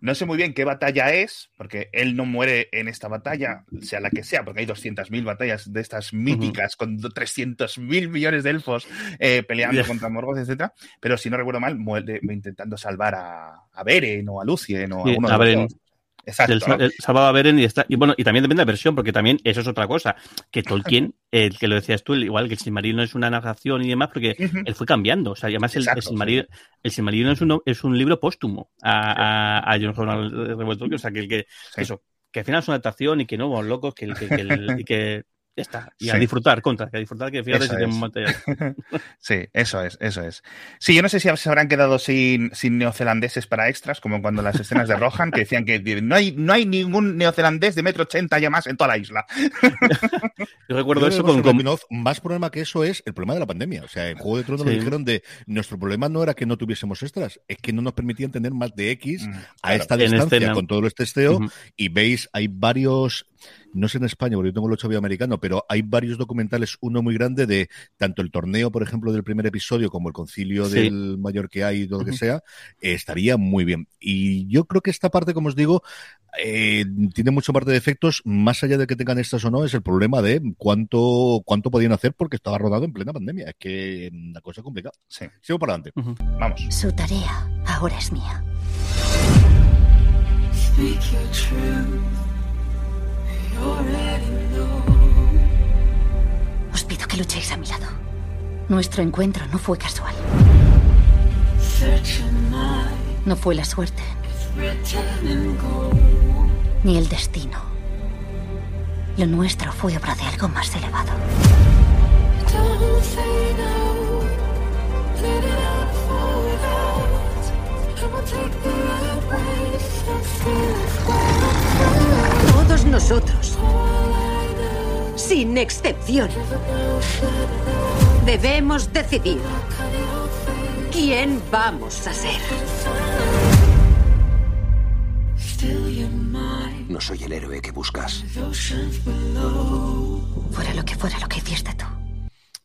No sé muy bien qué batalla es, porque él no muere en esta batalla, sea la que sea, porque hay 200.000 batallas de estas míticas con 300.000 millones de elfos eh, peleando contra Morgoth, etc. Pero si no recuerdo mal, muere intentando salvar a, a Beren o a Lucien o a uno de los Exacto. El, el salvaba a Beren y está. Y bueno, y también depende de la versión, porque también eso es otra cosa. Que Tolkien, el que lo decías tú, igual que el Silmarillion es una narración y demás, porque él fue cambiando. O sea, además el, el, Silmarillion, el Silmarillion es, un, es un libro póstumo a, a, a Jon Ronald Revuelto. O sea, que, que Sí. eso, que al final es una adaptación y que no, vamos locos, que, que, que, el- y que ya está. Y a disfrutar, contra, que a disfrutar, que fíjate Eso si tenemos material. Sí, eso es, eso es. Sí, yo no sé si se habrán quedado sin, sin neozelandeses para extras, como cuando las escenas de Rohan, que decían que no hay, no hay ningún neozelandés de metro ochenta ya más en toda la isla. Yo recuerdo Yo eso con, con- Game of Thrones, más problema que eso es el problema de la pandemia. O sea, en Juego de Tronos lo dijeron de nuestro problema no era que no tuviésemos extras, es que no nos permitían tener más de X Mm, a claro. esta distancia escena. con todo este testeo y veis, hay varios, no sé en España, porque yo tengo el 8 americano, pero hay varios documentales, uno muy grande de tanto el torneo, por ejemplo, del primer episodio, como el concilio Sí. del mayor que hay y todo lo que sea, eh, estaría muy bien. Y yo creo que esta parte, como os digo, eh, tiene mucha parte de efectos, más allá de que tengan estas o no, es el problema de cuánto, cuánto podían hacer porque estaba rodado en plena pandemia. Es que la cosa es complicada. Sí, Sigo para adelante. Vamos. Su tarea ahora es mía. Speak your truth. Os pido que luchéis a mi lado. Nuestro encuentro no fue casual. No fue la suerte, ni el destino. Lo nuestro fue obra de algo más elevado. Todos nosotros, sin excepción, debemos decidir quién vamos a ser. No soy el héroe que buscas. Fuera lo que fuera lo que hiciste tú.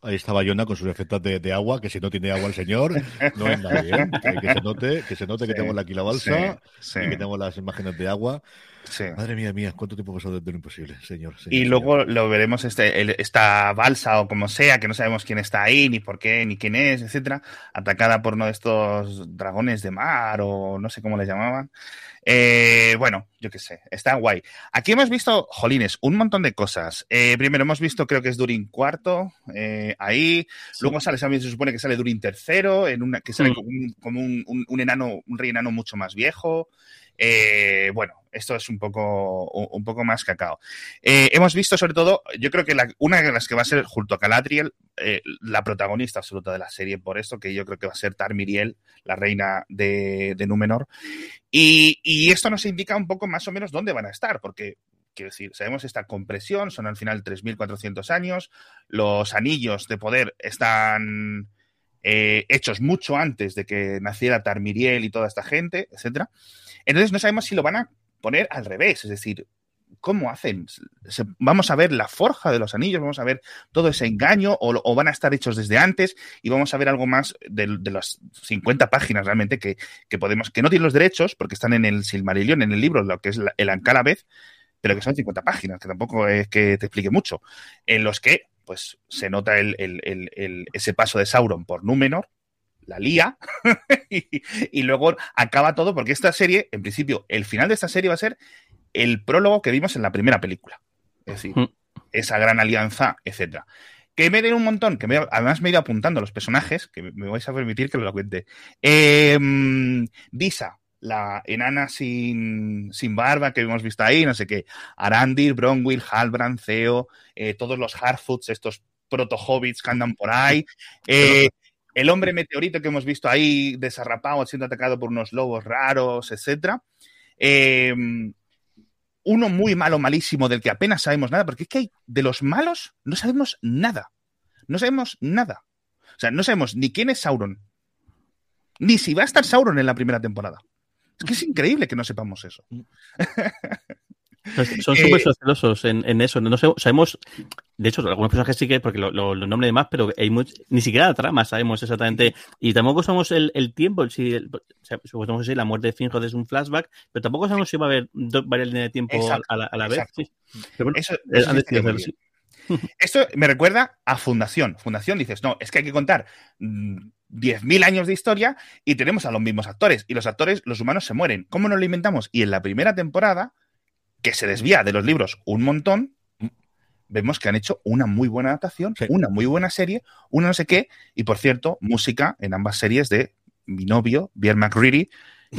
Ahí estaba Yona con sus efectos de, de agua, que si no tiene agua el señor, no es nadie. ¿eh? Que, que se note, que, se note que Sí, tenemos aquí la balsa sí, sí. y que tenemos las imágenes de agua. Sí. Madre mía, mía, ¿cuánto tiempo ha pasado desde lo imposible, señor? señor Y señor. luego lo veremos este, el- esta balsa o como sea, que no sabemos quién está ahí, ni por qué, ni quién es, etcétera, atacada por uno de estos dragones de mar o no sé cómo les llamaban. Eh, bueno, yo qué sé, está guay. Aquí hemos visto, jolines, un montón de cosas. Eh, primero hemos visto, creo que es Durin cuarto, eh, ahí. Luego sale, se supone que sale Durin tercero, en una, que sale Mm. como, un, como un- un- un enano, un rey enano mucho más viejo. Eh, bueno, esto es un poco, un, poco más cacao. Eh, hemos visto sobre todo, yo creo que una de las que va a ser junto a Galadriel, eh, la protagonista absoluta de la serie, por esto, que yo creo que va a ser Tarmiriel, la reina de, de Númenor. Y, y esto nos indica un poco más o menos dónde van a estar, porque quiero decir, sabemos esta compresión, son al final 3.400 años, los anillos de poder están eh, hechos mucho antes de que naciera Tarmiriel y toda esta gente, etcétera. Entonces no sabemos si lo van a poner al revés, es decir, ¿cómo hacen? Vamos a ver la forja de los anillos, vamos a ver todo ese engaño o, van a estar hechos desde antes y vamos a ver algo más de, las 50 páginas realmente que, podemos, que no tienen los derechos porque están en el Silmarillion, en el libro, lo que es la- el Ancalabeth, pero que son 50 páginas, que tampoco es que te explique mucho, en los que pues se nota el, el- el- el- ese paso de Sauron por Númenor, la lía, y, y luego acaba todo, porque esta serie, en principio, el final de esta serie va a ser el prólogo que vimos en la primera película. Es decir, Mm. esa gran alianza, etcétera. Que me den un montón, que me- además me he ido apuntando los personajes, que me vais a permitir que lo cuente. Eh, Disa, la enana sin, sin barba que hemos visto ahí, no sé qué. Arandir, Bronwyn, Halbrand, Theo, eh, todos los Harfoots, estos proto-hobbits que andan por ahí. Eh, el hombre meteorito que hemos visto ahí desarrapado, siendo atacado por unos lobos raros, etcétera. Eh, uno muy malo, malísimo, del que apenas sabemos nada, porque es que hay, de los malos no sabemos nada. No sabemos nada. O sea, no sabemos ni quién es Sauron, ni si va a estar Sauron en la primera temporada. Es que es increíble que no sepamos eso. Son Eh, súper celosos en, en eso. No sabemos, de hecho, algunos personajes sí que, porque lo, lo, lo nombre de más, pero hay much- ni siquiera la trama sabemos exactamente. Y tampoco sabemos el, el tiempo, si el- o sea, la muerte de Finrod es un flashback, pero tampoco sabemos si va a haber varias líneas de tiempo a, Exacto, a la, a la vez. exacto. Sí. Pero bueno, Eso, sí. Esto me recuerda a Fundación. Fundación dices, no, es que hay que contar mm, 10.000 años de historia y tenemos a los mismos actores. Y los actores, los humanos se mueren. ¿Cómo nos lo inventamos? Y en la primera temporada, que se desvía de los libros un montón, vemos que han hecho una muy buena adaptación, Sí. una muy buena serie, una no sé qué, y por cierto, música en ambas series de mi novio, Pierre McReady,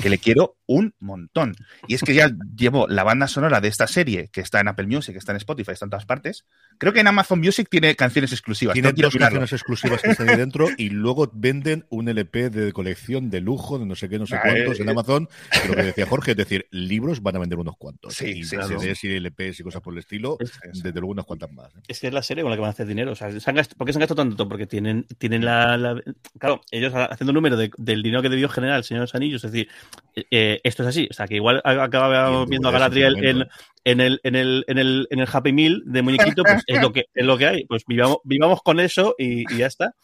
que le quiero un montón. Y es que ya llevo la banda sonora de esta serie, que está en Apple Music, que está en Spotify, está en todas partes. Creo que en Amazon Music tiene canciones exclusivas. Tiene dos canciones exclusivas que están ahí dentro y luego venden un LP de colección de lujo de no sé qué, no sé Ah, cuántos eh, en Amazon. Que lo que decía Jorge, es decir, libros van a vender unos cuantos. Sí, y sí, CDs y LPs y cosas por el estilo, Es- desde luego unas cuantas más. ¿eh? Es que es la serie con la que van a hacer dinero. O sea, se han ¿Por qué se han gastado tanto? Porque tienen, tienen la, la- Claro, ellos haciendo un número de- del dinero que debió generar el Señor de los Anillos, es decir, eh, esto es así. O sea, que igual acaba en viendo a Galadriel en, en, el, en, el, en, el, en el Happy Meal de muñequito, pues es lo que, es lo que hay. Pues vivamos, vivamos con eso y, y ya está.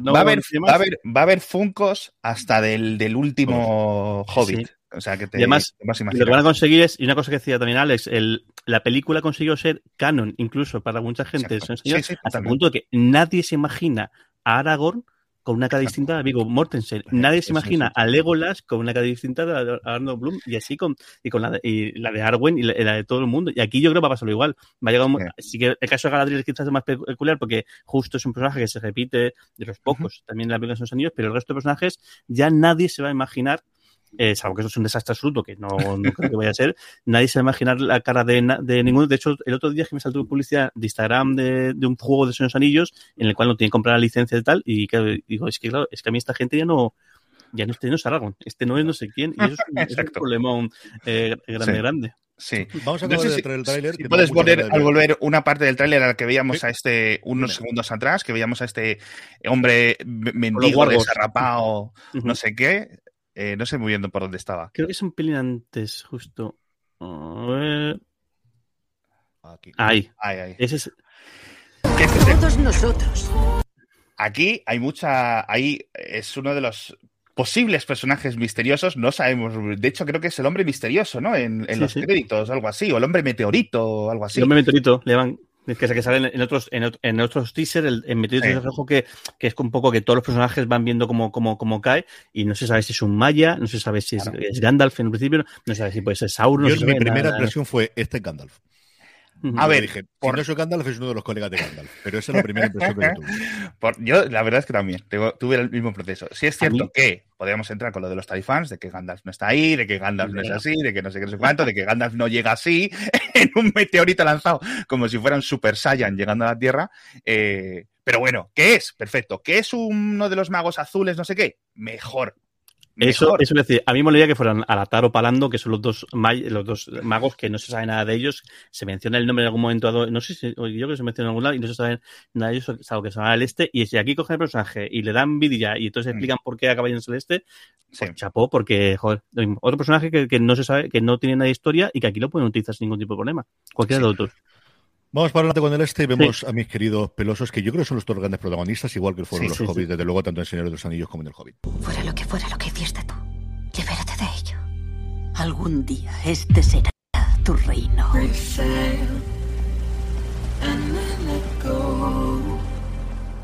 No va, a haber, va, a haber, va a haber Funcos hasta del, del último Sí, Hobbit. sí. O sea, que te, Y además, te vas a Y Lo que van a conseguir es, y una cosa que decía también Alex, el, la película consiguió ser canon, incluso para mucha gente, Sí, sí, hasta el punto de que nadie se imagina a Aragorn con una cara distinta a Viggo Mortensen. Nadie se imagina a Legolas con una cara distinta a Arnold Bloom y así con, y con la de, y la de Arwen y la, de todo el mundo. Y aquí yo creo que va a pasar igual. Va a llegar un- sí que el caso de Galadriel es quizás más peculiar porque justo es un personaje que se repite de los pocos también en la película de los anillos, pero el resto de personajes ya nadie se va a imaginar eh, salvo que eso es un desastre absoluto, que no, no creo que vaya a ser, nadie se va a imaginar la cara de, de ninguno. De hecho, el otro día que me saltó publicidad de Instagram de, de un juego de Señor de los Anillos, en el cual no tiene que comprar la licencia y tal, y claro, digo, es que claro, es que a mí esta gente ya no, ya no, este no es Aragorn, este no es no sé quién, y eso es un, es un Exacto. problema eh, grande, Sí. grande. Sí. Vamos a No sé si- el tráiler. si puedes volver, al ver. volver una parte del tráiler a la que veíamos Sí. a este unos segundos atrás, que veíamos a este hombre mendigo desarrapado, Ujú. no sé qué. Eh, no sé muy bien por dónde estaba. Creo que es un pelín antes, justo. A ver. Aquí. Ahí. Ay, ay. Ese es, ¿Qué es este? Todos nosotros. Aquí hay mucha. Ahí es uno de los posibles personajes misteriosos. No sabemos. De hecho, creo que es el hombre misterioso, ¿no? En, en Sí, los sí. créditos, algo así. O el hombre meteorito, o algo así. el hombre meteorito, le van. Es que, que sale en otros, en, ot- en otros teasers, el, el meteorito Sí. es rojo que, que es un poco que todos los personajes van viendo cómo, cómo, cómo cae y no se sabe si es un Maya, no se sabe si es, Claro. es Gandalf en principio, no se sabe si puede ser Sauron. No mi sabe primera nada. impresión fue: este es Gandalf. A ver, dije, si por- no soy Gandalf, es uno de los colegas de Gandalf. Pero esa es la primera impresión que yo tuve. Por- yo, la verdad es que también tengo- tuve el mismo proceso. Sí es cierto que podríamos entrar con lo de los Tarifans, de que Gandalf no está ahí, de que Gandalf no es así, de que no sé qué, no sé cuánto, de que Gandalf no llega así, en un meteorito lanzado, como si fuera un Super Saiyan llegando a la Tierra. Eh, pero bueno, ¿qué es? Perfecto. ¿Qué es uno de los magos azules, no sé qué? Mejor. Eso, Mejor. eso es decir, a mí me molaría que fueran Alatar o Palando, que son los dos, los dos magos que no se sabe nada de ellos. Se menciona el nombre en algún momento dado, no sé si, yo creo que se menciona en algún lado y no se sabe nada de ellos, salvo que se va al este. Y si aquí cogen el personaje y le dan vidilla y entonces Mm. explican por qué acaba yendo al este, Sí. pues chapó, porque, joder, otro personaje que, que no se sabe, que no tiene nada de historia y que aquí lo pueden utilizar sin ningún tipo de problema. Cualquiera Sí. de los otros. Vamos para adelante con el este y vemos a mis queridos pelosos, que yo creo que son los dos grandes protagonistas, igual que fueron Sí, los sí, hobbits, sí. desde luego, tanto en Señor de los Anillos como en el Hobbit. Fuera lo que fuera lo que hiciste tú, libérate de ello. Algún día este será tu reino.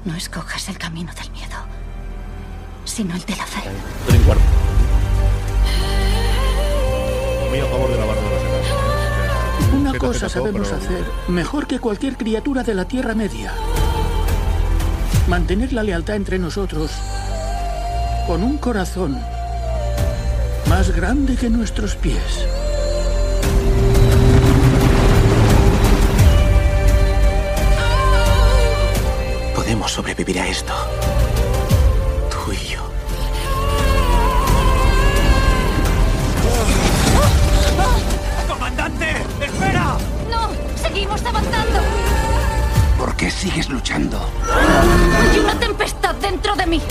No escojas el camino del miedo, sino el de la fe. Todo en cuarto. Muy a favor de la barra cosa sabemos hacer mejor que cualquier criatura de la Tierra Media. Mantener la lealtad entre nosotros con un corazón más grande que nuestros pies. Podemos sobrevivir a esto. ¡Seguimos avanzando! ¿Por qué sigues luchando? ¡Hay una tempestad dentro de mí!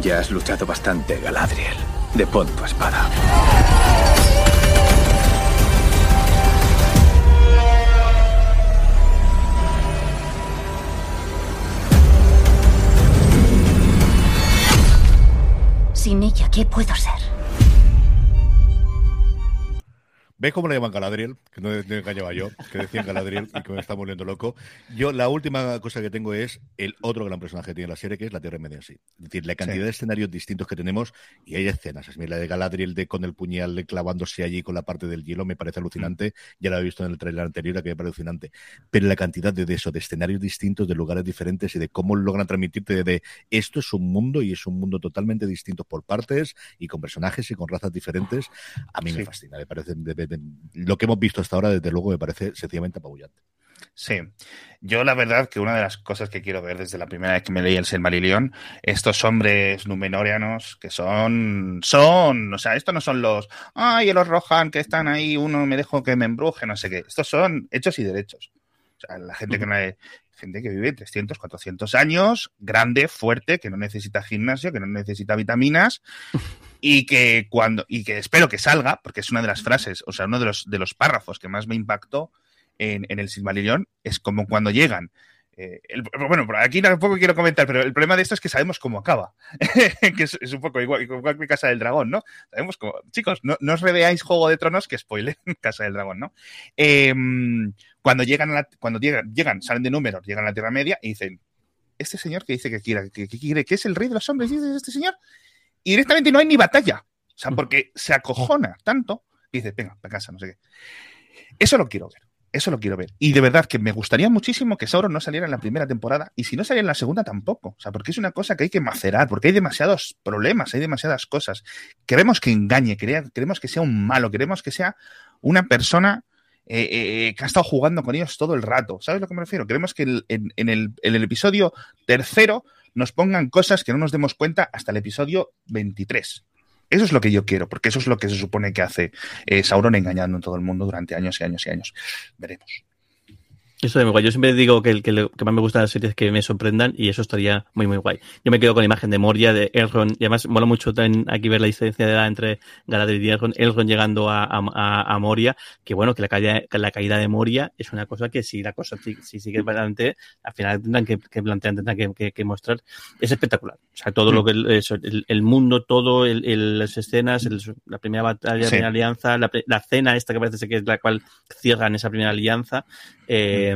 Ya has luchado bastante, Galadriel. Depón tu espada. Sin ella, ¿qué puedo ser? ¿Ves cómo le llaman Galadriel? Que no, no engañaba yo, que decían Galadriel y que me está volviendo loco. Yo, la última cosa que tengo es el otro gran personaje que tiene la serie, que es la Tierra Media en sí. Es decir, la cantidad Sí. de escenarios distintos que tenemos y hay escenas. Es la de Galadriel de, con el puñal clavándose allí con la parte del hielo me parece alucinante. Ya la he visto en el trailer anterior, que me parece alucinante. Pero la cantidad de, de eso, de escenarios distintos, de lugares diferentes y de cómo logran transmitirte de, de esto es un mundo y es un mundo totalmente distinto por partes y con personajes y con razas diferentes, a mí me Sí. fascina. Me parece de- lo que hemos visto hasta ahora, desde luego, me parece sencillamente apabullante. Sí, yo la verdad que una de las cosas que quiero ver desde la primera vez que me leí el Silmarillion, estos hombres numenóreanos que son, son, o sea, estos no son los, ay, los Rohan que están ahí, uno me dejo que me embruje, no sé qué, estos son hechos y derechos. O sea, la gente que no hay, gente que vive 300, 400 años, grande, fuerte, que no necesita gimnasio, que no necesita vitaminas y que cuando y que espero que salga, porque es una de las frases, o sea, uno de los de los párrafos que más me impactó en, en el Silmarillion es como cuando llegan. eh, el- bueno, por aquí tampoco quiero comentar, pero el problema de esto es que sabemos cómo acaba. que es, es un poco igual, igual que Casa del Dragón, ¿no? Sabemos cómo. Chicos, no, no os reveáis Juego de Tronos que spoiler Casa del Dragón, ¿no? Eh, cuando llegan, a la- cuando llegan, llegan, salen de números, llegan a la Tierra Media y dicen: Este señor que dice que quiere, que, quiere, que es el rey de los hombres, dice este señor, y directamente no hay ni batalla. O sea, porque se acojona tanto y dice, venga, para casa, no sé qué. Eso lo quiero ver. Eso lo quiero ver. Y de verdad que me gustaría muchísimo que Sauron no saliera en la primera temporada y si no saliera en la segunda tampoco. O sea, porque es una cosa que hay que macerar, porque hay demasiados problemas, hay demasiadas cosas. Queremos que engañe, quere- queremos que sea un malo, queremos que sea una persona eh, eh, que ha estado jugando con ellos todo el rato. ¿Sabes a lo que me refiero? Queremos que en el episodio tercero nos pongan cosas que no nos demos cuenta hasta el episodio 23. Eso es lo que yo quiero, porque eso es lo que se supone que hace eh, Sauron engañando a todo el mundo durante años y años y años. Veremos. Eso de muy guay. Yo siempre digo que el que, lo que más me gusta de las series es que me sorprendan y eso estaría muy, muy guay. Yo me quedo con la imagen de Moria, de Elrond, y además mola mucho también aquí ver la diferencia de edad entre Galadriel y Elrond. Elrond llegando a, a, a- Moria, que bueno, que la, caída, la caída de Moria es una cosa que si la cosa si, si sigue para adelante, al final tendrán que, que plantear, tendrán que, que- que mostrar. Es espectacular. O sea, todo lo que el, eso, el, el mundo, todo, el, el- las escenas, la primera batalla, la Sí. primera alianza, la, la cena esta que parece que es la cual cierran esa primera alianza. Eh,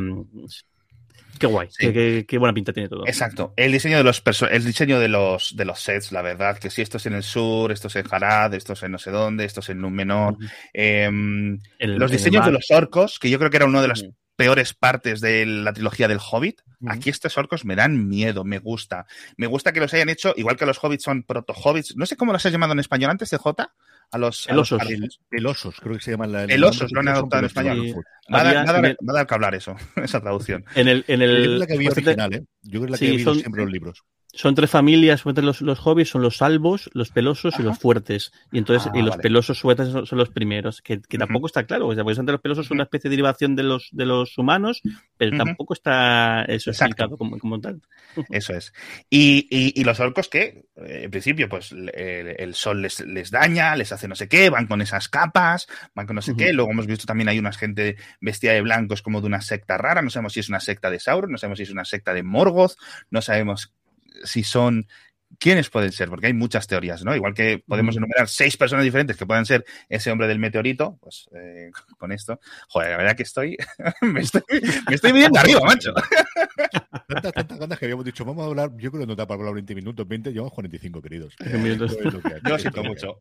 Qué guay, Sí. qué, qué- qué buena pinta tiene todo. Exacto. El diseño de los el diseño de los de los sets, la verdad, que si esto es en el sur, esto es en Harad, esto es en no sé dónde, esto es en Númenor. Em, El- los diseños de los orcos, que yo creo que era una de las peores partes de la trilogía del Hobbit. Aquí estos orcos me dan miedo, me gusta. Me gusta que los hayan hecho, igual que los hobbits son proto-hobbits. No sé cómo los has llamado en español antes, CJ. A los, a los- Pelosos. a los- El, Pelosos, creo que se llama la. Pelosos, lo han adoptado en español. Va a dar- Había- va a dar- en el- va a dar que hablar eso, esa traducción. En el, en Yo creo el, la que había original, ¿eh? Yo creo que la que Sí, he son- siempre en los libros. Son tres familias, los, los hobbies son los salvos, los pelosos y los fuertes. Y entonces, Ah, y los vale. pelosos fuertes son, son los primeros, que, que tampoco está claro. Porque los pelosos son una especie de derivación de los, de los humanos, pero tampoco está eso Exacto. explicado como, como tal. Eso es. Y, y- y los orcos que, eh, en principio, pues el, el sol les, les daña, les hace no sé qué, van con esas capas, van con no sé qué. Luego hemos visto también hay una gente vestida de blancos como de una secta rara. No sabemos si es una secta de Sauron, no sabemos si es una secta de Morgoth, no sabemos si son. ¿Quiénes pueden ser? Porque hay muchas teorías, ¿no? Igual que podemos enumerar seis personas diferentes que puedan ser ese hombre del meteorito, pues eh, con esto. Joder, la verdad que estoy. me estoy, me estoy midiendo arriba, macho. Tantas, tantas ganas que habíamos dicho, vamos a hablar. Yo creo que no da para hablar 20 minutos, 20, llevamos 45, queridos. Minutos. Lo que Yo siento que mucho.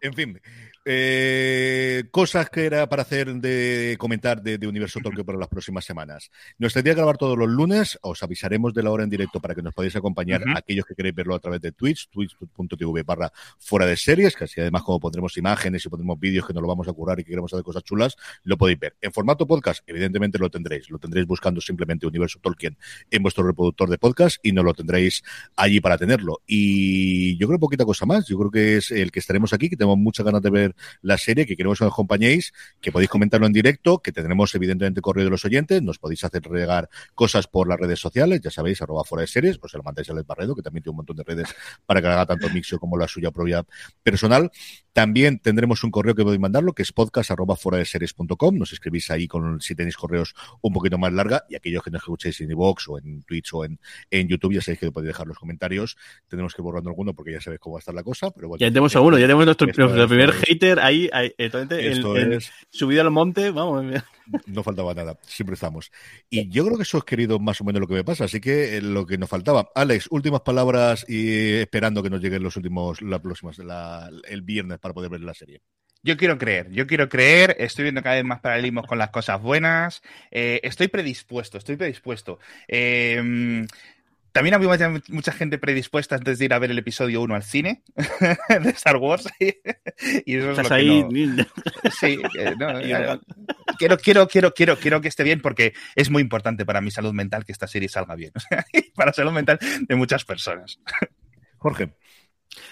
En fin, eh, cosas que era para hacer de comentar de, de Universo Tolkien para las próximas semanas. Nuestra idea es grabar todos los lunes. Os avisaremos de la hora en directo para que nos podáis acompañar aquellos que queréis verlo a través de Twitch, twitch.tv barra fuera de series, que así además como pondremos imágenes y pondremos vídeos que nos lo vamos a curar y que queremos hacer cosas chulas, lo podéis ver. En formato podcast, evidentemente lo tendréis. Lo tendréis buscando simplemente Universo Tolkien en vuestro reproductor de podcast y no lo tendréis allí para tenerlo. Y yo creo poquita cosa más. Yo creo que es el que estaremos aquí, que tenemos muchas ganas de ver la serie, que queremos que nos acompañéis, que podéis comentarlo en directo, que tendremos evidentemente correo de los oyentes, nos podéis hacer regar cosas por las redes sociales, ya sabéis, arroba fuera de series, pues se lo mandáis a Alex Barredo, que también tiene un montón de de redes para que haga tanto Mixio como la suya propia personal. También tendremos un correo que podéis mandarlo, que es podcast.foradeseries.com. Nos escribís ahí con si tenéis correos un poquito más larga y aquellos que nos escuchéis en iVoox o en Twitch o en, en YouTube, ya sabéis que podéis dejar los comentarios. Tenemos que ir borrando alguno porque ya sabéis cómo va a estar la cosa. Pero bueno, Ya tenemos alguno, ya tenemos nuestro, nuestro es- primer hater ahí, ahí, entonces, en- Esto en- es- subido al monte, vamos. No faltaba nada, siempre estamos. Y yo creo que eso es querido más o menos lo que me pasa, así que eh, lo que nos faltaba. Alex, últimas palabras y esperando que nos lleguen los últimos, las próximas, la- el viernes para poder ver la serie. Yo quiero creer, yo quiero creer, estoy viendo cada vez más paralelismos con las cosas buenas, eh, estoy predispuesto, estoy predispuesto. Eh, también había mucha, mucha gente predispuesta antes de ir a ver el episodio 1 al cine de Star Wars. y eso es Estás lo que ahí. no- Sí, no, quiero, quiero, quiero, quiero, quiero que esté bien porque es muy importante para mi salud mental que esta serie salga bien. Para la salud mental de muchas personas. Jorge,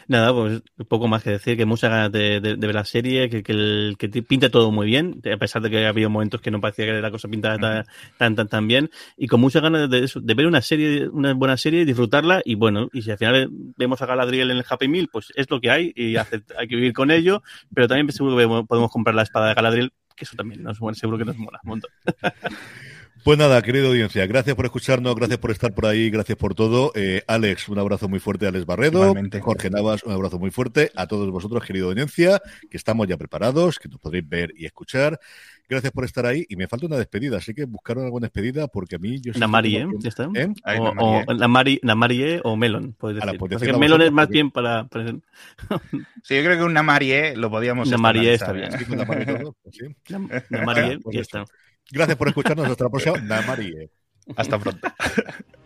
Nada, pues poco más que decir, que muchas ganas de, de- de ver la serie, que, que, el- que pinta todo muy bien, a pesar de que ha habido momentos que no parecía que la cosa pintaba tan, tan, tan, tan bien, y con muchas ganas de, eso, de ver una serie, una buena serie, disfrutarla, y bueno, y si al final vemos a Galadriel en el Happy Meal, pues es lo que hay, y hace- hay que vivir con ello, pero también seguro que podemos comprar la espada de Galadriel, que eso también mola, seguro que nos mola un montón. Pues nada, querida audiencia, gracias por escucharnos, gracias por estar por ahí, gracias por todo. Eh, Alex, un abrazo muy fuerte a Alex Barredo. Igualmente. Jorge Navas, un abrazo muy fuerte a todos vosotros, querida audiencia, que estamos ya preparados, que nos podréis ver y escuchar. Gracias por estar ahí. Y me falta una despedida, así que buscaron alguna despedida porque a mí yo... La Mari, ¿eh? Ya está. ¿Eh? Ay, O, la Marie. o la Mari, la Marie o Melon, puedes decir. que Melon es más porque- bien para, para- Sí, yo creo que una Marie lo podíamos Una Marie está bien. La Mari y todo, pues la, la Marie, Pues ya está. Gracias por escucharnos. Hasta la próxima. ¿eh? Hasta pronto.